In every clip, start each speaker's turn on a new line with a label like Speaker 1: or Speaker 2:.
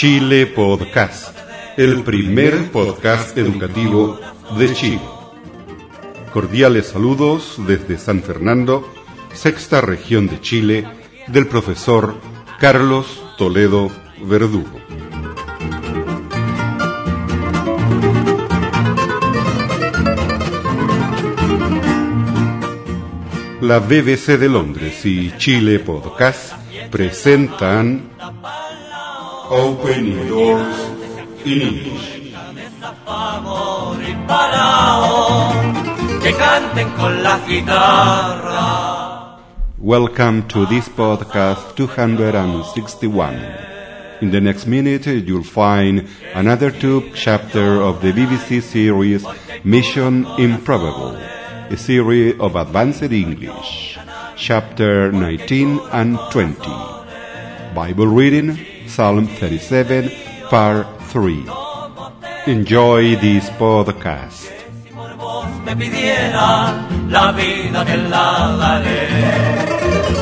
Speaker 1: Chile
Speaker 2: Podcast, el primer podcast educativo de Chile. Cordiales saludos desde San Fernando, sexta región de Chile, del profesor Carlos Toledo Verdugo. La BBC de Londres y Chile Podcast presentan Open your Doors in English. Welcome to this podcast 261. In the next minute, you'll find another two chapter of the BBC series Mission Improbable, a series of advanced English, chapter 19 and 20. Bible reading, Psalm 37, part 3. Enjoy this podcast.
Speaker 1: Si por vos me pidiera la vida que la daré.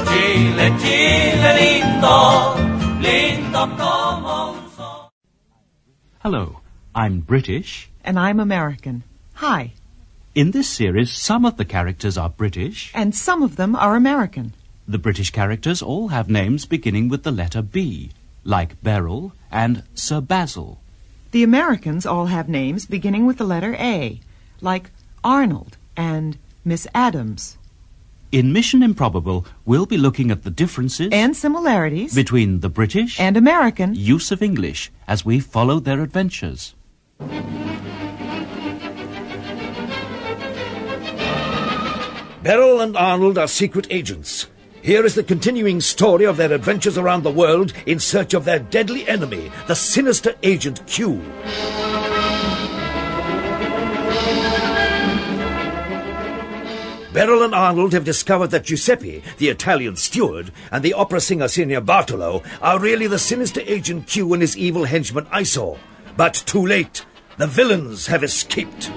Speaker 1: Chile, Chile lindo, lindo como un sol.
Speaker 3: Hello, I'm British.
Speaker 4: And I'm American. Hi.
Speaker 3: In this series, some of the characters are British.
Speaker 4: And some of them are American.
Speaker 3: The British characters all have names beginning with the letter B, like Beryl and Sir Basil.
Speaker 4: The Americans all have names beginning with the letter A, like Arnold and Miss Adams.
Speaker 3: In Mission Improbable, we'll be looking at the differences
Speaker 4: And similarities
Speaker 3: between the British
Speaker 4: and American.
Speaker 3: use of English as we follow their adventures.
Speaker 5: Beryl and Arnold are secret agents. Here is the continuing story of their adventures around the world in search of their deadly enemy, the sinister Agent Q. Beryl and Arnold have discovered that Giuseppe, the Italian steward, and the opera singer Signor Bartolo are really the sinister Agent Q and his evil henchman Eyesore. But too late. The villains have escaped.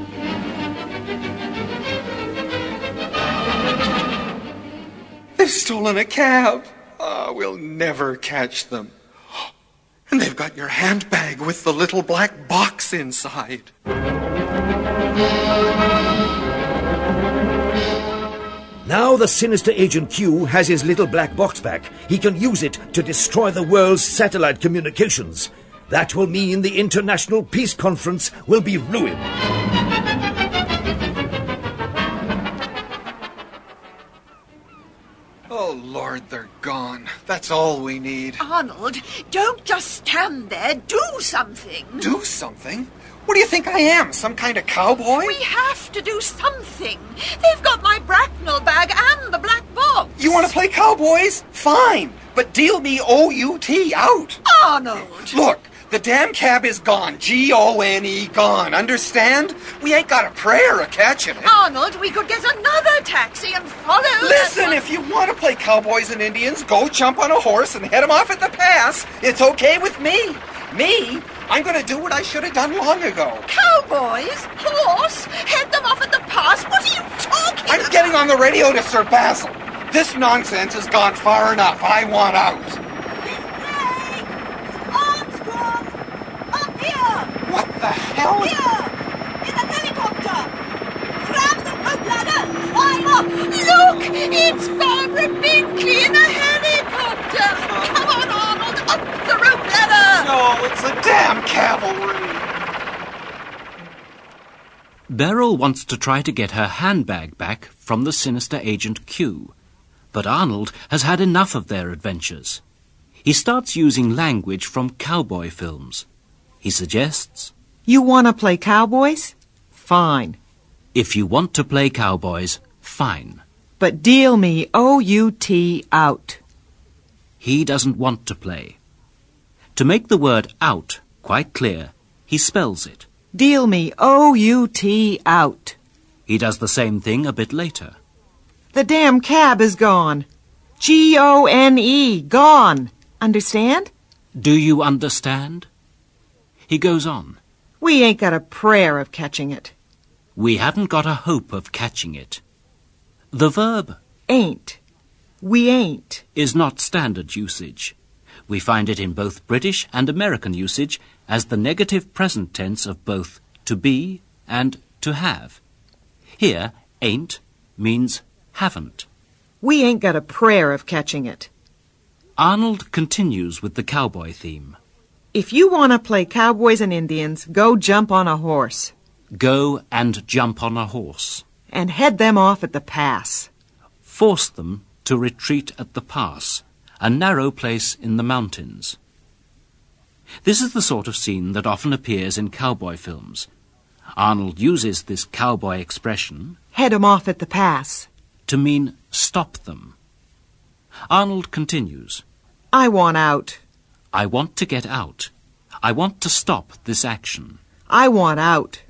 Speaker 6: They've stolen a cab. Ah, we'll never catch them. And they've got your handbag with the little black box inside.
Speaker 5: Now the sinister Agent Q has his little black box back. He can use it to destroy the world's satellite communications. That will mean the International Peace Conference will be ruined.
Speaker 6: Oh, Lord, they're gone. That's all we need.
Speaker 7: Arnold, don't just stand there. Do something.
Speaker 6: Do something? What do you think I am? Some kind of cowboy?
Speaker 7: We have to do something. They've got my Bracknell bag and the black box.
Speaker 6: You want to play cowboys? Fine. But deal me O-U-T out.
Speaker 7: Arnold!
Speaker 6: Look, the damn cab is gone. G-O-N-E gone. Understand? We ain't got a prayer of catching it.
Speaker 7: Arnold, we could get another taxi and follow.
Speaker 6: Listen, if you want to play cowboys and Indians, go jump on a horse and head 'em off at the pass. It's okay with me. Me? I'm going to do what I should have done long ago.
Speaker 7: Cowboys? Horse? Head them off at the pass? What are you talking
Speaker 6: I'm
Speaker 7: about?
Speaker 6: getting on the radio to Sir Basil. This nonsense has gone far enough. I want out.
Speaker 7: Armstrong! Up here!
Speaker 6: What the hell?
Speaker 7: Here! In a helicopter! Grab the rope ladder! Climb up! Look! It's Barbara Binkley in a helicopter! Come on, Arnold! Up the rope ladder!
Speaker 6: No, it's the damn cavalry.
Speaker 3: Beryl wants to try to get her handbag back from the sinister Agent Q. But Arnold has had enough of their adventures. He starts using language from cowboy films. He suggests,
Speaker 4: You want to play cowboys? Fine.
Speaker 3: if you want to play cowboys, fine.
Speaker 4: But deal me O-U-T out.
Speaker 3: He doesn't want to play. To make the word out quite clear, he spells it.
Speaker 4: Deal me O-U-T out.
Speaker 3: He does the same thing a bit later.
Speaker 4: The damn cab is gone. G-O-N-E, gone. Understand?
Speaker 3: Do you understand? He goes on.
Speaker 4: We ain't got a prayer of catching it.
Speaker 3: We haven't got a hope of catching it. The verb
Speaker 4: Ain't. We ain't.
Speaker 3: is not standard usage. We find it in both British and American usage as the negative present tense of both to be and to have. Here, ain't means haven't.
Speaker 4: We ain't got a prayer of catching it.
Speaker 3: Arnold continues with the cowboy theme.
Speaker 4: If you want to play cowboys and Indians, go jump on a horse
Speaker 3: Go and jump on a horse.
Speaker 4: and head them off at the pass.
Speaker 3: Force them to retreat at the pass, a narrow place in the mountains. This is the sort of scene that often appears in cowboy films. Arnold uses this cowboy expression
Speaker 4: Head 'em off at the pass.
Speaker 3: to mean stop them. Arnold continues,
Speaker 4: I want out.
Speaker 3: I want to get out. I want to stop this action.
Speaker 4: I want out.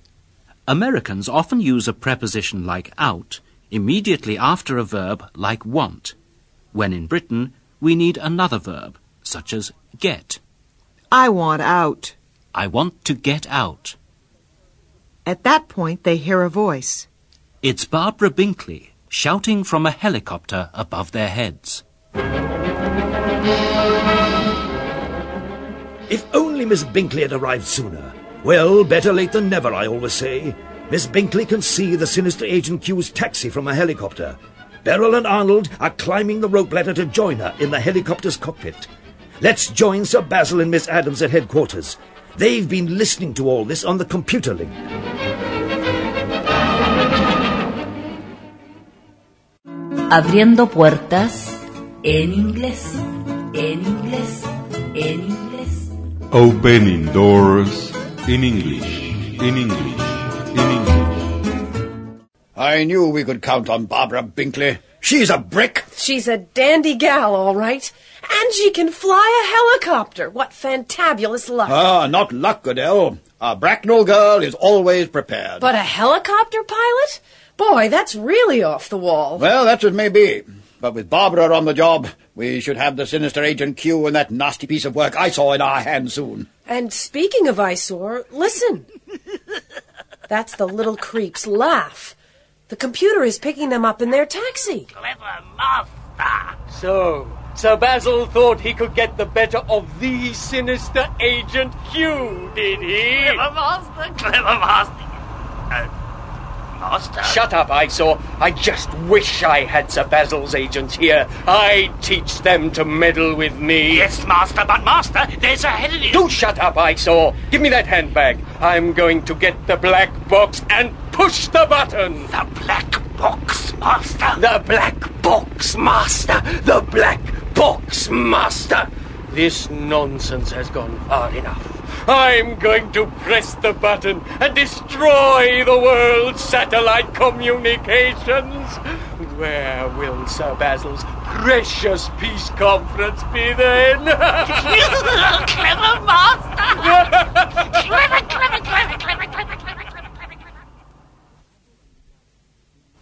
Speaker 3: Americans often use a preposition like out immediately after a verb like want, when in Britain we need another verb, such as get.
Speaker 4: I want out.
Speaker 3: I want to get out.
Speaker 4: At that point, they hear a voice.
Speaker 3: It's Barbara Binkley shouting from a helicopter above their heads.
Speaker 5: If only Miss Binkley had arrived sooner. Well, better late than never, I always say. Miss Binkley can see the sinister Agent Q's taxi from a helicopter. Beryl and Arnold are climbing the rope ladder to join her in the helicopter's cockpit. Let's join Sir Basil and Miss Adams at headquarters. They've been listening to all this on the computer link.
Speaker 8: Abriendo puertas en inglés, en inglés, en inglés.
Speaker 2: Opening doors in English, in English, in English.
Speaker 9: I knew we could count on Barbara Binkley. She's a brick.
Speaker 10: She's a dandy gal, all right. And she can fly a helicopter. What fantabulous luck.
Speaker 9: Ah, not luck, Goodell. A Bracknell girl is always prepared.
Speaker 10: but a helicopter pilot? Boy, that's really off the wall.
Speaker 9: Well, that's as may be. But with Barbara on the job, we should have the sinister Agent Q and that nasty piece of work Eyesore in our hands soon.
Speaker 10: And speaking of eyesore, listen. That's the little creep's laugh. The computer is picking them up in their taxi.
Speaker 1: Clever master.
Speaker 11: So, Sir Basil thought he could get the better of the sinister Agent Q, did he?
Speaker 1: Clever master, clever master. Uh, master?
Speaker 11: Shut up, Eyesore. I just wish I had Sir Basil's agents here. I'd teach them to meddle with me.
Speaker 1: Yes, master, but master, there's a head in it.
Speaker 11: Do shut up, Eyesore. Give me that handbag. I'm going to get the black box and push the button.
Speaker 1: The black box, master.
Speaker 11: The black box, master. The black box, master. This nonsense has gone far enough. I'm going to press the button and destroy the world's satellite communications. Where will Sir Basil's precious peace conference be then?
Speaker 1: clever master! clever, clever, clever.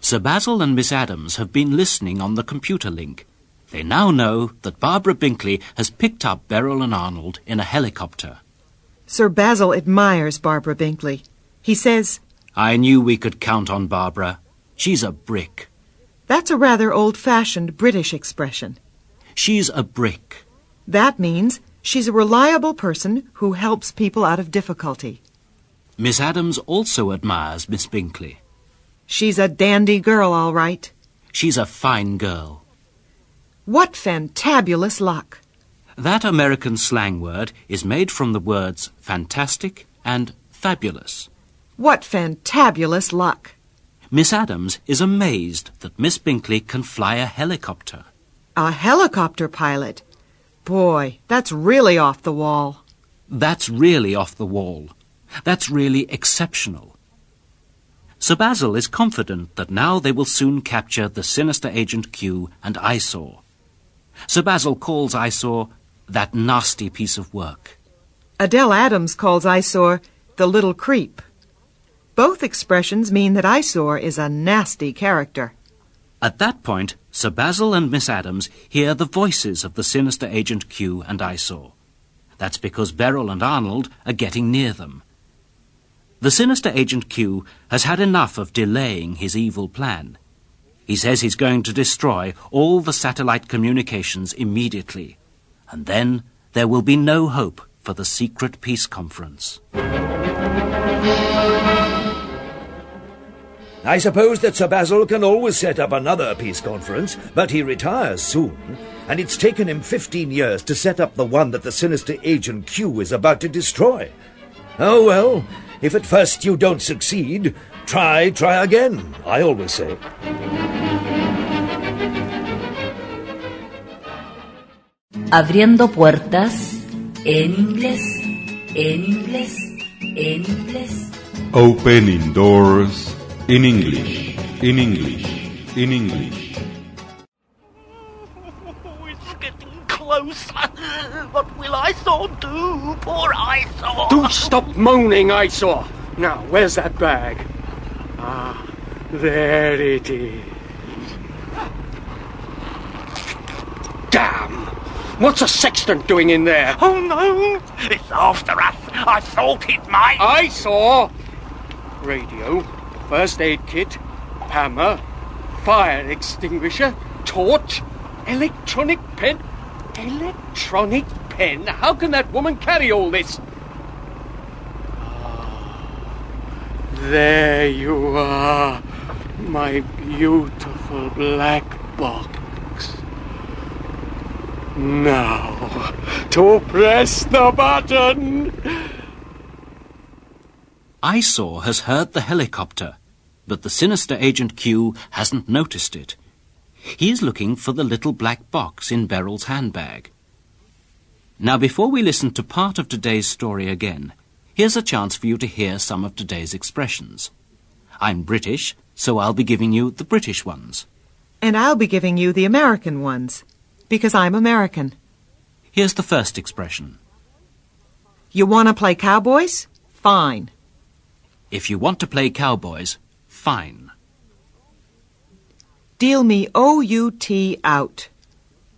Speaker 3: Sir Basil and Miss Adams have been listening on the computer link. They now know that Barbara Binkley has picked up Beryl and Arnold in a helicopter.
Speaker 4: Sir Basil admires Barbara Binkley. He says,
Speaker 3: I knew we could count on Barbara. She's a brick.
Speaker 4: that's a rather old-fashioned British expression.
Speaker 3: She's a brick.
Speaker 4: That means she's a reliable person who helps people out of difficulty.
Speaker 3: Miss Adams also admires Miss Binkley.
Speaker 4: She's a dandy girl, all right.
Speaker 3: She's a fine girl.
Speaker 4: What fantabulous luck.
Speaker 3: That American slang word is made from the words fantastic and fabulous.
Speaker 4: What fantabulous luck.
Speaker 3: Miss Adams is amazed that Miss Binkley can fly a helicopter.
Speaker 4: A helicopter pilot. Boy, that's really off the wall.
Speaker 3: That's really off the wall. That's really exceptional. Sir Basil is confident that now they will soon capture the sinister Agent Q and Eyesore. Sir Basil calls Eyesore that nasty piece of work.
Speaker 4: Adele Adams calls eyesore the little creep. Both expressions mean that eyesore is a nasty character.
Speaker 3: At that point, Sir Basil and Miss Adams hear the voices of the sinister Agent Q and Eyesore. That's because Beryl and Arnold are getting near them. The sinister Agent Q has had enough of delaying his evil plan. He says he's going to destroy all the satellite communications immediately. And then there will be no hope for the secret peace conference.
Speaker 5: I suppose that Sir Basil can always set up another peace conference, but he retires soon, and it's taken him 15 years to set up the one that the sinister agent Q is about to destroy. Oh well, if at first you don't succeed, try, try again, I always say.
Speaker 8: Abriendo puertas en inglés, en inglés, en inglés.
Speaker 2: Opening doors in English, in English, in English.
Speaker 12: Oh, It's getting closer. What will Eyesore do? Poor Eyesore.
Speaker 11: Do stop moaning, Eyesore. Now, where's that bag? Ah, there it is. Damn! What's a sextant doing in there?
Speaker 12: Oh no! It's after us. I thought it might.
Speaker 11: Eyesore Radio, first aid kit, hammer, fire extinguisher, torch, electronic pen. Electronic pen? How can that woman carry all this? Ah, there you are, my beautiful black box. Now, to press the button.
Speaker 3: Eyesore has heard the helicopter, but the sinister Agent Q hasn't noticed it. He is looking for the little black box in Beryl's handbag. Now, before we listen to part of today's story again, here's a chance for you to hear some of today's expressions. I'm British, so I'll be giving you the British ones.
Speaker 4: And I'll be giving you the American ones, because I'm American.
Speaker 3: Here's the first expression.
Speaker 4: You want to play cowboys? Fine.
Speaker 3: If you want to play cowboys, fine.
Speaker 4: Deal me O-U-T out.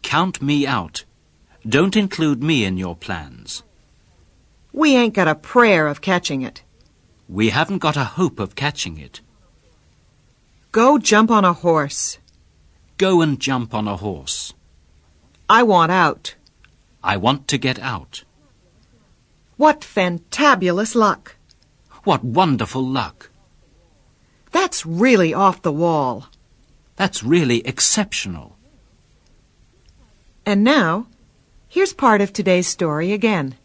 Speaker 3: Count me out. Don't include me in your plans.
Speaker 4: We ain't got a prayer of catching it.
Speaker 3: We haven't got a hope of catching it.
Speaker 4: Go jump on a horse.
Speaker 3: Go and jump on a horse.
Speaker 4: I want out.
Speaker 3: I want to get out.
Speaker 4: What fantabulous luck.
Speaker 3: What wonderful luck.
Speaker 4: That's really off the wall.
Speaker 3: That's really exceptional.
Speaker 4: And now, here's part of today's story again.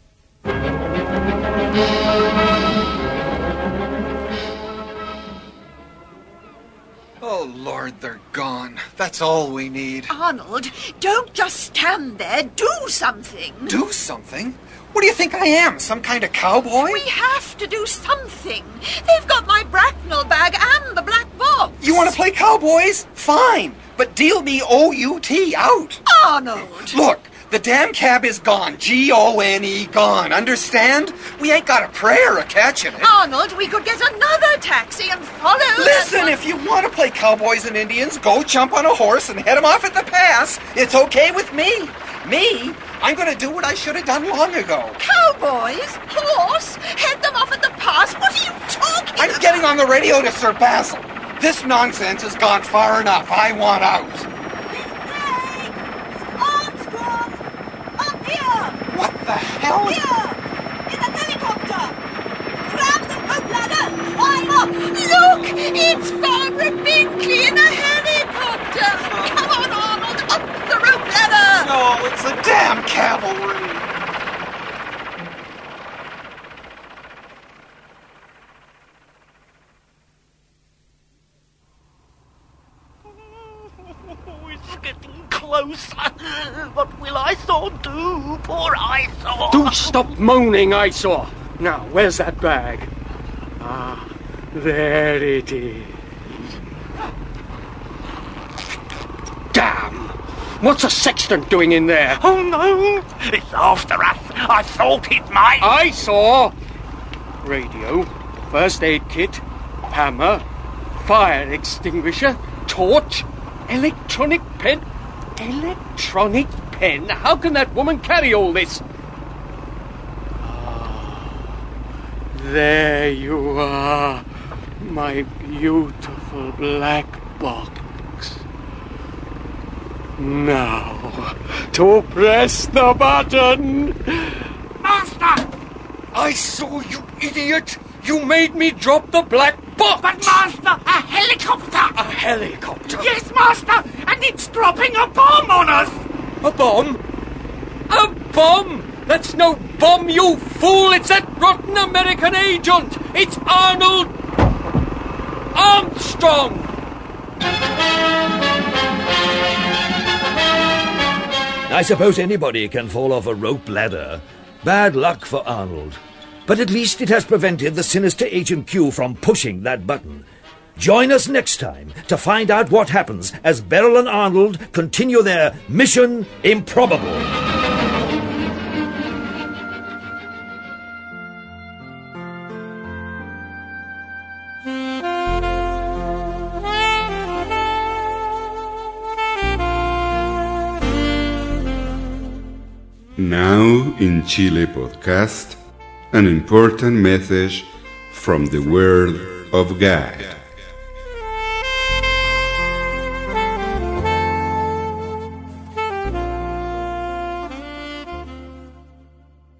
Speaker 6: They're gone. That's all we need.
Speaker 7: Arnold, don't just stand there. Do something.
Speaker 6: Do something? What do you think I am? Some kind of cowboy?
Speaker 7: We have to do something. They've got my Bracknell bag and the black box.
Speaker 6: You want to play cowboys? Fine. But deal me O-U-T out.
Speaker 7: Arnold!
Speaker 6: Look, the damn cab is gone. G-O-N-E gone. Understand? We ain't got a prayer of catching it.
Speaker 7: Arnold, we could get another taxi and follow.
Speaker 6: Listen, if you want to play cowboys and Indians, go jump on a horse and head 'em off at the pass. It's okay with me. Me? I'm going to do what I should have done long ago.
Speaker 7: Cowboys? Horse? Head them off at the pass? What are you talking
Speaker 6: I'm
Speaker 7: about?
Speaker 6: getting on the radio to Sir Basil. This nonsense has gone far enough. I want out.
Speaker 7: Armstrong! Up here!
Speaker 6: What the hell?
Speaker 7: Here! In the helicopter! Grab the rope ladder! Climb up! Look! It's Barbara Binkley in a helicopter! Come on, Arnold! Up the rope ladder!
Speaker 6: No, it's the damn cavalry.
Speaker 12: Oh, it's getting closer. What will Eyesore do? Poor Eyesore.
Speaker 11: Moaning, Eyesore. Now, where's that bag? Ah, there it is. Damn! What's a sextant doing in there?
Speaker 12: Oh no! It's after us. I thought it might.
Speaker 11: Eyesore! Radio, first aid kit, hammer, fire extinguisher, torch, electronic pen. Electronic pen? How can that woman carry all this? There you are, my beautiful black box.
Speaker 13: Now, to press the button.
Speaker 11: Master!
Speaker 13: Eyesore you, idiot! You made me drop the black box!
Speaker 11: But, Master, a helicopter!
Speaker 13: A helicopter?
Speaker 11: Yes, Master, and it's dropping a bomb on us!
Speaker 13: A bomb? A bomb? That's no bomb, you fool! It's that rotten American agent! It's Arnold Armstrong!
Speaker 5: I suppose anybody can fall off a rope ladder. Bad luck for Arnold. But at least it has prevented the sinister Agent Q from pushing that button. Join us next time to find out what happens as Beryl and Arnold continue their mission improbable.
Speaker 2: Now in Chile podcast, an important message from the Word of God.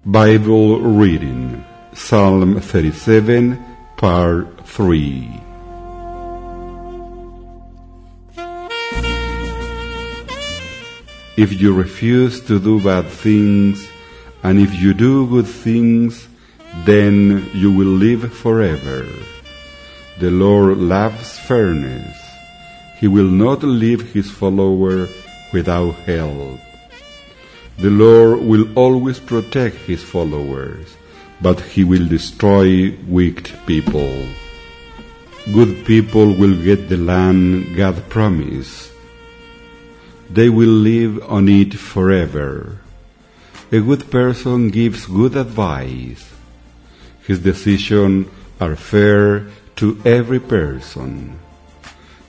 Speaker 2: Bible reading Psalm 37, part 3. If you refuse to do bad things, and if you do good things, then you will live forever. The Lord loves fairness. He will not leave his follower without help. The Lord will always protect his followers, but he will destroy wicked people. Good people will get the land God promised. They will live on it forever. A good person gives good advice. His decisions are fair to every person.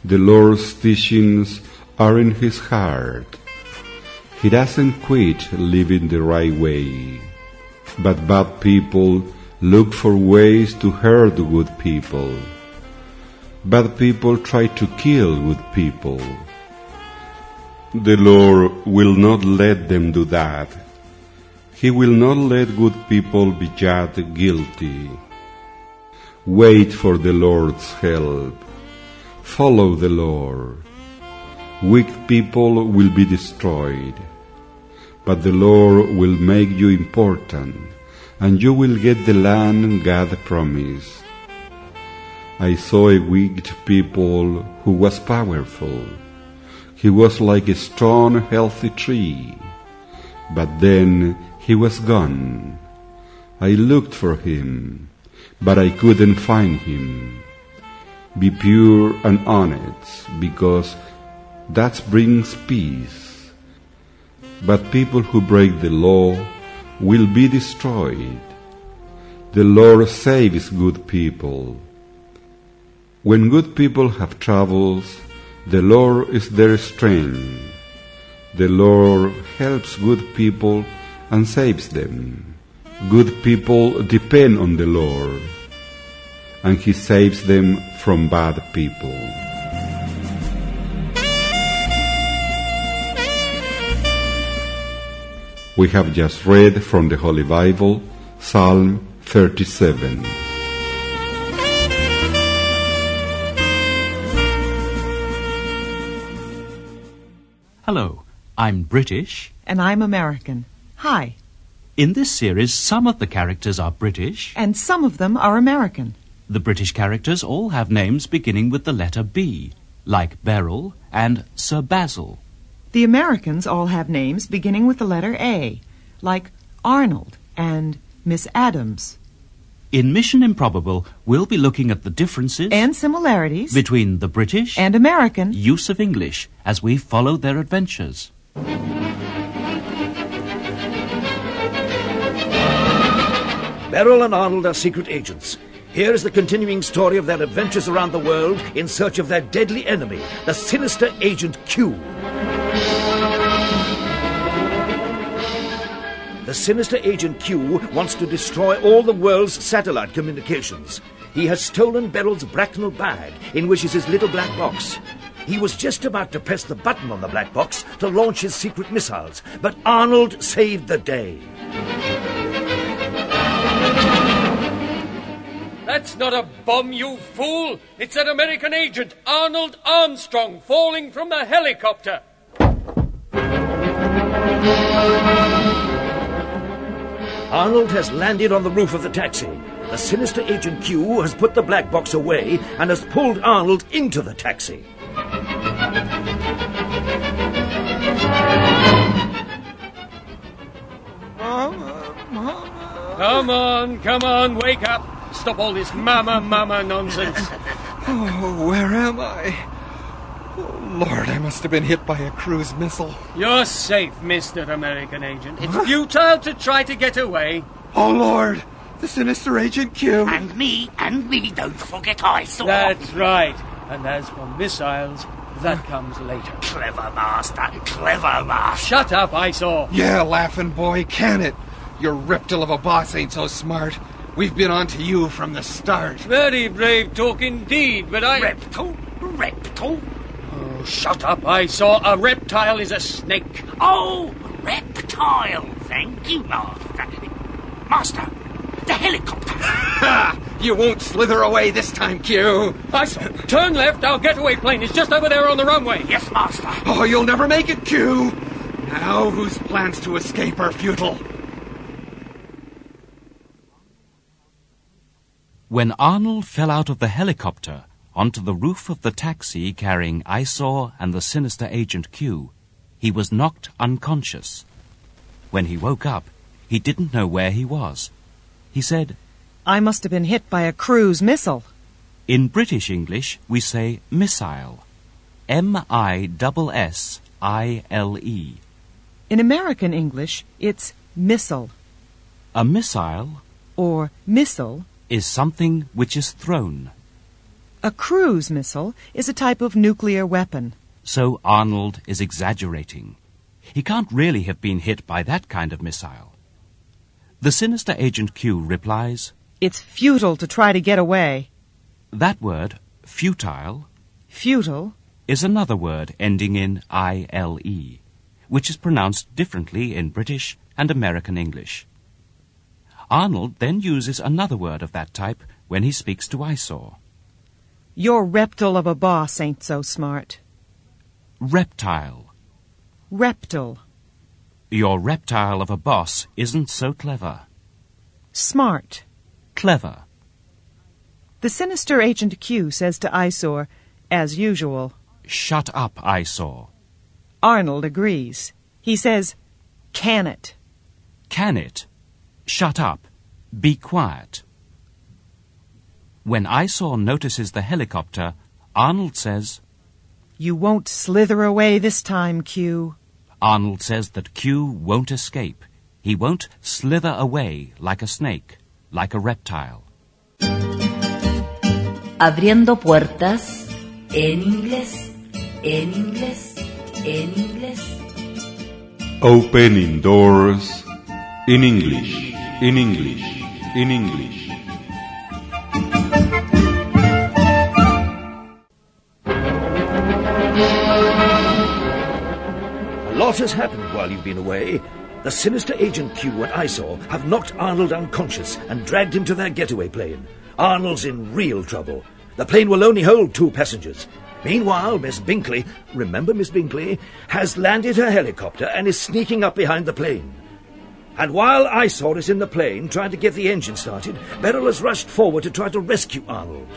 Speaker 2: The Lord's teachings are in his heart. He doesn't quit living the right way. But bad people look for ways to hurt good people. Bad people try to kill good people. The Lord will not let them do that. He will not let good people be judged guilty. Wait for the Lord's help. Follow the Lord. Weak people will be destroyed, but the Lord will make you important, and you will get the land God promised. I saw a wicked people who was powerful. He was like a strong, healthy tree, but then he was gone. I looked for him, but I couldn't find him. Be pure and honest, because that brings peace. But people who break the law will be destroyed. The Lord saves good people. When good people have troubles, the Lord is their strength. The Lord helps good people and saves them. Good people depend on the Lord, and He saves them from bad people. We have just read from the Holy Bible Psalm 37.
Speaker 3: Hello, I'm British.
Speaker 4: And I'm American. Hi.
Speaker 3: In this series, some of the characters are British.
Speaker 4: And some of them are American.
Speaker 3: The British characters all have names beginning with the letter B, like Beryl and Sir Basil.
Speaker 4: The Americans all have names beginning with the letter A, like Arnold and Miss Adams.
Speaker 3: In Mission Improbable, we'll be looking at the differences
Speaker 4: And similarities
Speaker 3: between the British
Speaker 4: and American.
Speaker 3: use of English as we follow their adventures.
Speaker 5: Beryl and Arnold are secret agents. Here is the continuing story of their adventures around the world in search of their deadly enemy, the sinister Agent Q. The sinister Agent Q wants to destroy all the world's satellite communications. He has stolen Beryl's Bracknell bag, in which is his little black box. He was just about to press the button on the black box to launch his secret missiles, but Arnold saved the day.
Speaker 11: That's not a bomb, you fool! It's an American agent, Arnold Armstrong, falling from the helicopter.
Speaker 5: Arnold has landed on the roof of the taxi. The sinister Agent Q has put the black box away and has pulled Arnold into the taxi. Mama, mama.
Speaker 11: Come on, come on, wake up. Stop all this mama, mama nonsense.
Speaker 6: Oh, where am I? Lord, I must have been hit by a cruise missile.
Speaker 11: You're safe, Mr. American Agent. It's futile to try to get away.
Speaker 6: Oh, Lord, the sinister Agent Q.
Speaker 12: And me, and me, don't forget Eyesore.
Speaker 11: That's right. And as for missiles, that comes later.
Speaker 12: Clever master, clever master.
Speaker 11: Shut up, Eyesore.
Speaker 6: Yeah, laughing boy, can it? Your reptile of a boss ain't so smart. We've been on to you from the start.
Speaker 11: Very brave talk indeed, but I.
Speaker 12: Reptile? Reptile?
Speaker 11: Oh, shut up, Eyesore. A reptile is a snake.
Speaker 12: Oh, reptile. Thank you, master. Master, the helicopter.
Speaker 6: Ha! You won't slither away this time, Q.
Speaker 11: Eyesore. Turn left, our getaway plane is just over there on the runway.
Speaker 12: Yes, master.
Speaker 6: Oh, you'll never make it, Q. Now whose plans to escape are futile?
Speaker 3: When Arnold fell out of the helicopter onto the roof of the taxi carrying Eyesore and the sinister Agent Q, he was knocked unconscious. When he woke up, he didn't know where he was. He said,
Speaker 4: I must have been hit by a cruise missile.
Speaker 3: In British English, we say missile. M-I-S-S-I-L-E.
Speaker 4: In American English, it's missile
Speaker 3: A missile
Speaker 4: or missile.
Speaker 3: is something which is thrown.
Speaker 4: A cruise missile is a type of nuclear weapon.
Speaker 3: So Arnold is exaggerating. He can't really have been hit by that kind of missile. The sinister Agent Q replies,
Speaker 4: It's futile to try to get away.
Speaker 3: That word, futile,
Speaker 4: Futile
Speaker 3: is another word ending in I-L-E, which is pronounced differently in British and American English. Arnold then uses another word of that type when he speaks to Eyesore.
Speaker 4: Your reptile of a boss ain't so smart.
Speaker 3: Reptile.
Speaker 4: Reptile.
Speaker 3: Your reptile of a boss isn't so clever.
Speaker 4: Smart.
Speaker 3: Clever.
Speaker 4: The sinister Agent Q says to Eyesore, as usual.
Speaker 3: Shut up, Eyesore.
Speaker 4: Arnold agrees. He says, Can it?
Speaker 3: Can it? Shut up. Be quiet. When Eyesore notices the helicopter, Arnold says,
Speaker 4: You won't slither away this time, Q.
Speaker 3: Arnold says that Q won't escape. He won't slither away like a snake, like a reptile.
Speaker 8: Abriendo puertas en inglés, en inglés, en inglés.
Speaker 2: Opening doors in English, in English, in English.
Speaker 5: Has happened while you've been away. The sinister Agent Q and Eyesore have knocked Arnold unconscious and dragged him to their getaway plane. Arnold's in real trouble. The plane will only hold two passengers. Meanwhile, Miss Binkley, remember Miss Binkley, has landed her helicopter and is sneaking up behind the plane. And while Eyesore is in the plane trying to get the engine started, Beryl has rushed forward to try to rescue Arnold.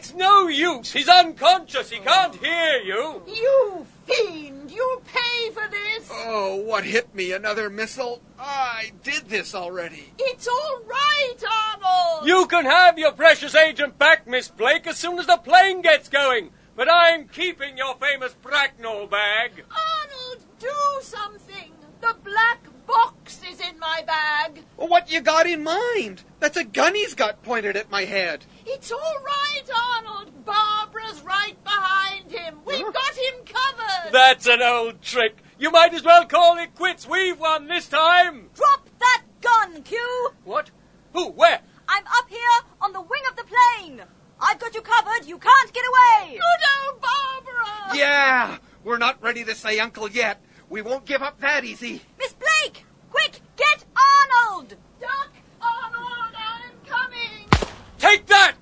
Speaker 11: It's no use. He's unconscious. He can't hear you.
Speaker 7: You fiend. You'll pay for this.
Speaker 6: Oh, what hit me? Another missile? I did this already.
Speaker 7: It's all right, Arnold.
Speaker 11: You can have your precious agent back, Miss Blake, as soon as the plane gets going. But I'm keeping your famous Bracknell bag.
Speaker 7: Arnold, do something. The black box is in my bag.
Speaker 6: Well, what you got in mind? That's a gun he's got pointed at my head.
Speaker 7: It's all right, Donald! Barbara's right behind him! We've got him covered!
Speaker 11: That's an old trick! You might as well call it quits! We've won this time!
Speaker 7: Drop that gun, Q!
Speaker 11: What? Who? Where?
Speaker 14: I'm up here on the wing of the plane! I've got you covered! You can't get away!
Speaker 7: Good old Barbara!
Speaker 6: Yeah! We're not ready to say uncle yet. We won't give up that easy.
Speaker 7: Miss Blake! Quick! Get Arnold! Duck! Arnold, I'm coming!
Speaker 13: Take that!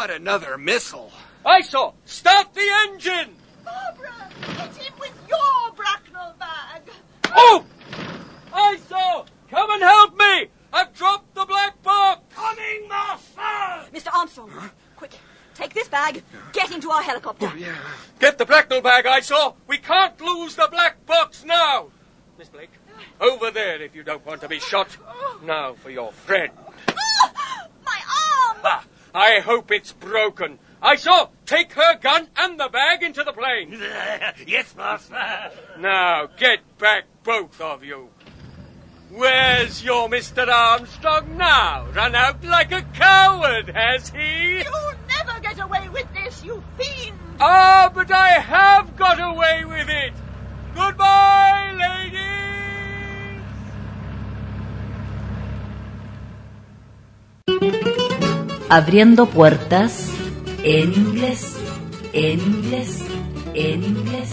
Speaker 6: Not another missile.
Speaker 13: Eyesore. Start the engine!
Speaker 7: Barbara, hit him with your Bracknell bag.
Speaker 13: Oh! I saw. Come and help me! I've dropped the black box!
Speaker 12: Coming, master!
Speaker 7: Mr. Armstrong, quick, take this bag, get into our helicopter.
Speaker 13: Oh, get the Bracknell bag, Eyesore. We can't lose the black box now. Miss Blake, uh. over there if you don't want to be shot. Oh. Now for your friend.
Speaker 7: My arm!
Speaker 13: I hope it's broken. Eyesore. Take her gun and the bag into the plane.
Speaker 12: yes, master.
Speaker 13: Now get back, both of you. Where's your Mr. Armstrong now? Run out like a coward, has he?
Speaker 7: You'll never get away with this, you fiend!
Speaker 13: Ah, but I have got away with it. Goodbye, ladies.
Speaker 8: Abriendo puertas en inglés, en inglés, en inglés.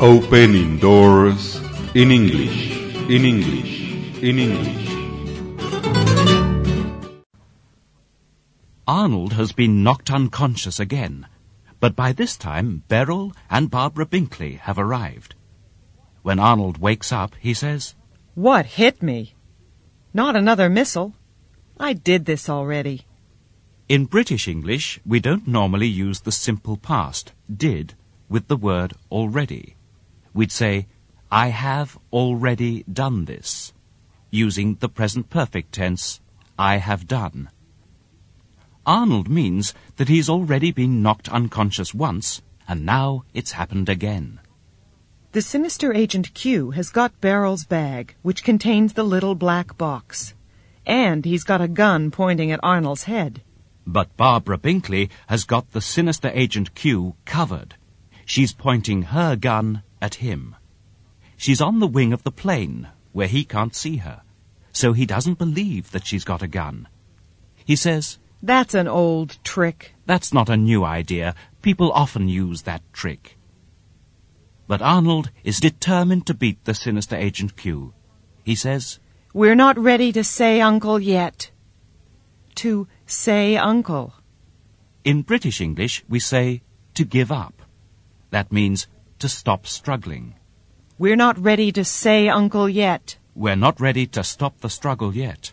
Speaker 2: Opening doors in English, in English, in English.
Speaker 3: Arnold has been knocked unconscious again, but by this time Beryl and Barbara Binkley have arrived. When Arnold wakes up, he says,
Speaker 4: What hit me? Not another missile. I did this already.
Speaker 3: In British English, we don't normally use the simple past, did, with the word already. We'd say, I have already done this, using the present perfect tense, I have done. Arnold means that he's already been knocked unconscious once, and now it's happened again.
Speaker 4: The sinister agent Q has got Beryl's bag, which contains the little black box. And he's got a gun pointing at Arnold's head.
Speaker 3: But Barbara Binkley has got the sinister agent Q covered. She's pointing her gun at him. She's on the wing of the plane, where he can't see her, so he doesn't believe that she's got a gun. He says,
Speaker 4: That's an old trick.
Speaker 3: That's not a new idea. People often use that trick. But Arnold is determined to beat the sinister agent Q. He says,
Speaker 4: We're not ready to say uncle yet. To say uncle.
Speaker 3: In British English, we say to give up. That means to stop struggling.
Speaker 4: We're not ready to say uncle yet.
Speaker 3: We're not ready to stop the struggle yet.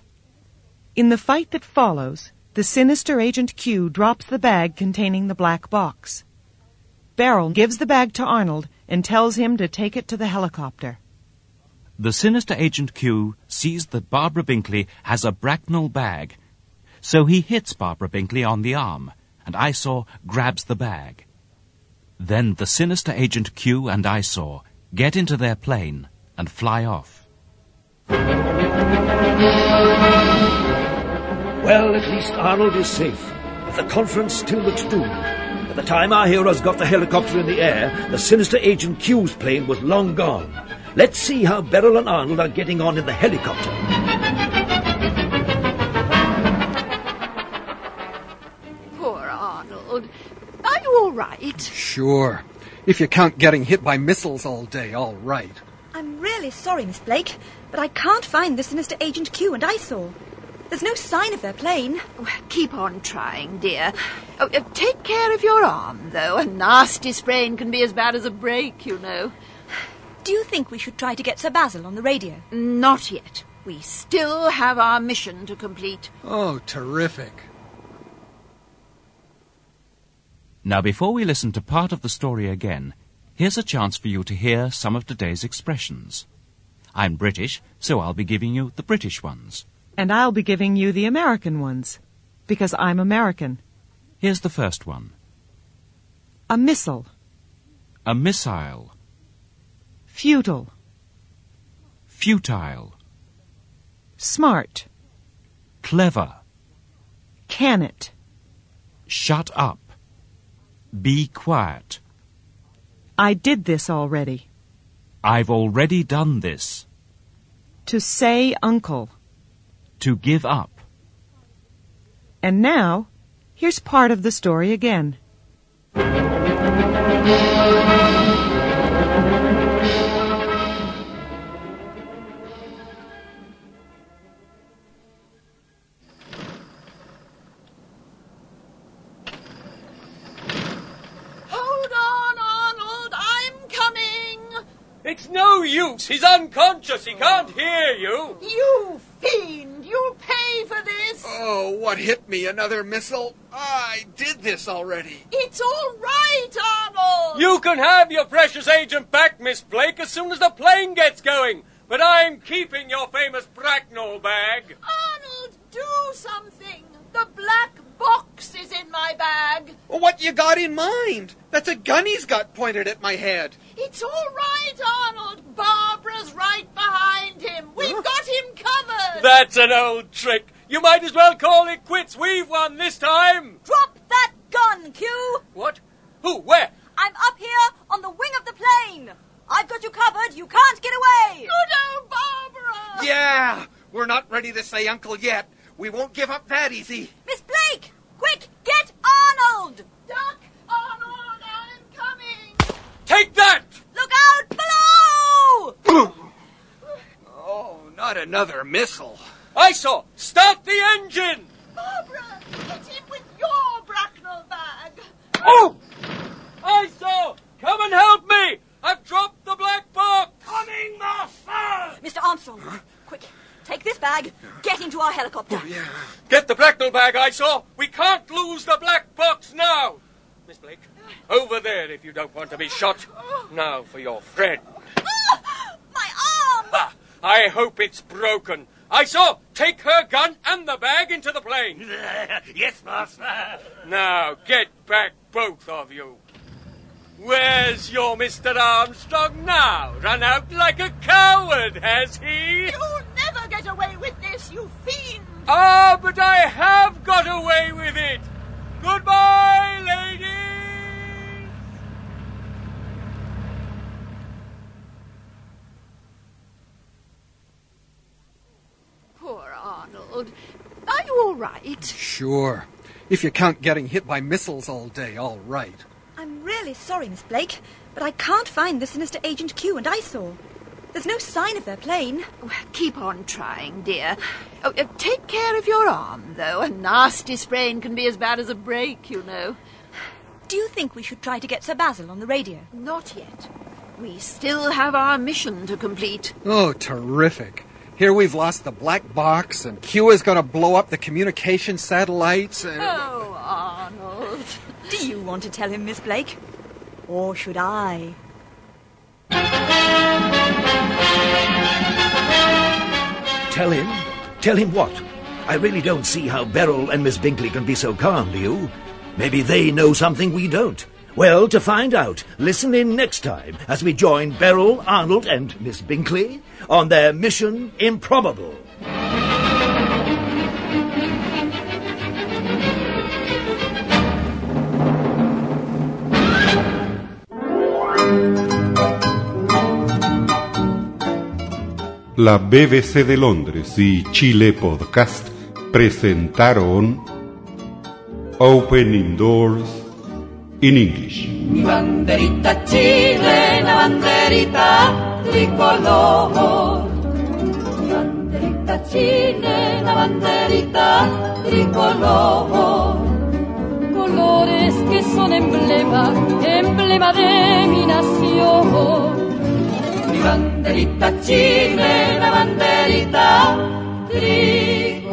Speaker 4: In the fight that follows, the sinister agent Q drops the bag containing the black box. Beryl gives the bag to Arnold and tells him to take it to the helicopter.
Speaker 3: The sinister agent Q sees that Barbara Binkley has a Bracknell bag, so he hits Barbara Binkley on the arm, and Eyesore grabs the bag. Then the sinister agent Q and Eyesore get into their plane and fly off.
Speaker 5: Well, at least Arnold is safe, but the conference still looks doomed. By the time our heroes got the helicopter in the air, the sinister Agent Q's plane was long gone. Let's see how Beryl and Arnold are getting on in the helicopter.
Speaker 15: You all right?
Speaker 16: Sure. If you count getting hit by missiles all day, all right.
Speaker 14: I'm really sorry, Miss Blake, but I can't find the sinister Agent Q and Eyesore. There's no sign of their plane.
Speaker 15: Keep on trying, dear. Oh, uh, take care of your arm, though. A nasty sprain can be as bad as a break, you know.
Speaker 14: Do you think we should try to get Sir Basil on the radio?
Speaker 15: Not yet. We still have our mission to complete.
Speaker 16: Oh, terrific.
Speaker 3: Now, before we listen to part of the story again, here's a chance for you to hear some of today's expressions. I'm British, so I'll be giving you the British ones.
Speaker 4: And I'll be giving you the American ones, because I'm American.
Speaker 3: Here's the first one
Speaker 4: A missile.
Speaker 3: a missile,
Speaker 4: Futile.
Speaker 3: futile,
Speaker 4: Smart.
Speaker 3: clever,
Speaker 4: Can it.
Speaker 3: shut up, be quiet,
Speaker 4: I did this already.
Speaker 3: I've already done this,
Speaker 4: To say uncle.
Speaker 3: to give up.
Speaker 4: And now, here's part of the story again.
Speaker 6: Hit me? Another missile? I did this already.
Speaker 7: It's all right, Arnold.
Speaker 11: You can have your precious agent back, Miss Blake, as soon as the plane gets going. But I'm keeping your famous Bracknell bag.
Speaker 7: Arnold, do something. The black box is in my bag.
Speaker 6: Well, what you got in mind? That's a gun he's got pointed at my head.
Speaker 7: It's all right, Arnold. Barbara's right behind him. We've got him covered.
Speaker 11: That's an old trick. You might as well call it quits. We've won this time.
Speaker 14: Drop that gun, Q!
Speaker 11: What? Who? Where?
Speaker 14: I'm up here on the wing of the plane. I've got you covered. You can't get away.
Speaker 7: Good old Barbara.
Speaker 6: Yeah, we're not ready to say uncle yet. We won't give up that easy.
Speaker 14: Miss Blake, quick, get Arnold.
Speaker 7: Duck, Arnold, I'm coming.
Speaker 11: Take that!
Speaker 14: Look out below!
Speaker 6: Oh, not another missile.
Speaker 11: Eyesore. Start the engine.
Speaker 7: Barbara, hit him with your Bracknell bag.
Speaker 11: Oh! Eyesore. Come and help me. I've dropped the black box.
Speaker 12: Coming, master!
Speaker 14: Mr. Armstrong, quick, take this bag. Get into our helicopter.
Speaker 11: Get the Bracknell bag, Eyesore. We can't lose the black box now. Miss Blake, over there if you don't want to be shot. Now for your friend.
Speaker 14: My arm!
Speaker 11: Ah, I hope it's broken. Eyesore. Take her gun and the bag into the plane.
Speaker 12: yes, master.
Speaker 11: Now get back, both of you. Where's your Mr. Armstrong now? Run out like a coward, has he?
Speaker 7: You'll never get away with this, you fiend.
Speaker 11: Ah, but I have got away with it. Goodbye, ladies.
Speaker 15: Poor Arnold. Are you all right?
Speaker 16: Sure. If you count getting hit by missiles all day, all right.
Speaker 14: I'm really sorry, Miss Blake, but I can't find the sinister Agent Q and Eyesore. There's no sign of their plane.
Speaker 15: Well, keep on trying, dear. Oh, uh, take care of your arm, though. A nasty sprain can be as bad as a break, you know.
Speaker 14: Do you think we should try to get Sir Basil on the radio?
Speaker 15: Not yet. We still have our mission to complete.
Speaker 16: Oh, terrific. Here we've lost the black box, and Q is going to blow up the communication satellites. And...
Speaker 15: Oh, Arnold.
Speaker 14: Do you want to tell him, Miss Blake? Or should I?
Speaker 5: Tell him? Tell him what? I really don't see how Beryl and Miss Binkley can be so calm, do you? Maybe they know something we don't. Well, to find out, listen in next time as we join Beryl, Arnold, and Miss Binkley on their mission improbable.
Speaker 2: La BBC de Londres y Chile Podcast presentaron Opening Doors in English.
Speaker 1: Banderita chilena, banderita. Mi banderita chilena, banderita tricolor.
Speaker 17: Colores que son emblema, emblema de mi nación.
Speaker 1: Mi banderita chilena, banderita tricolor.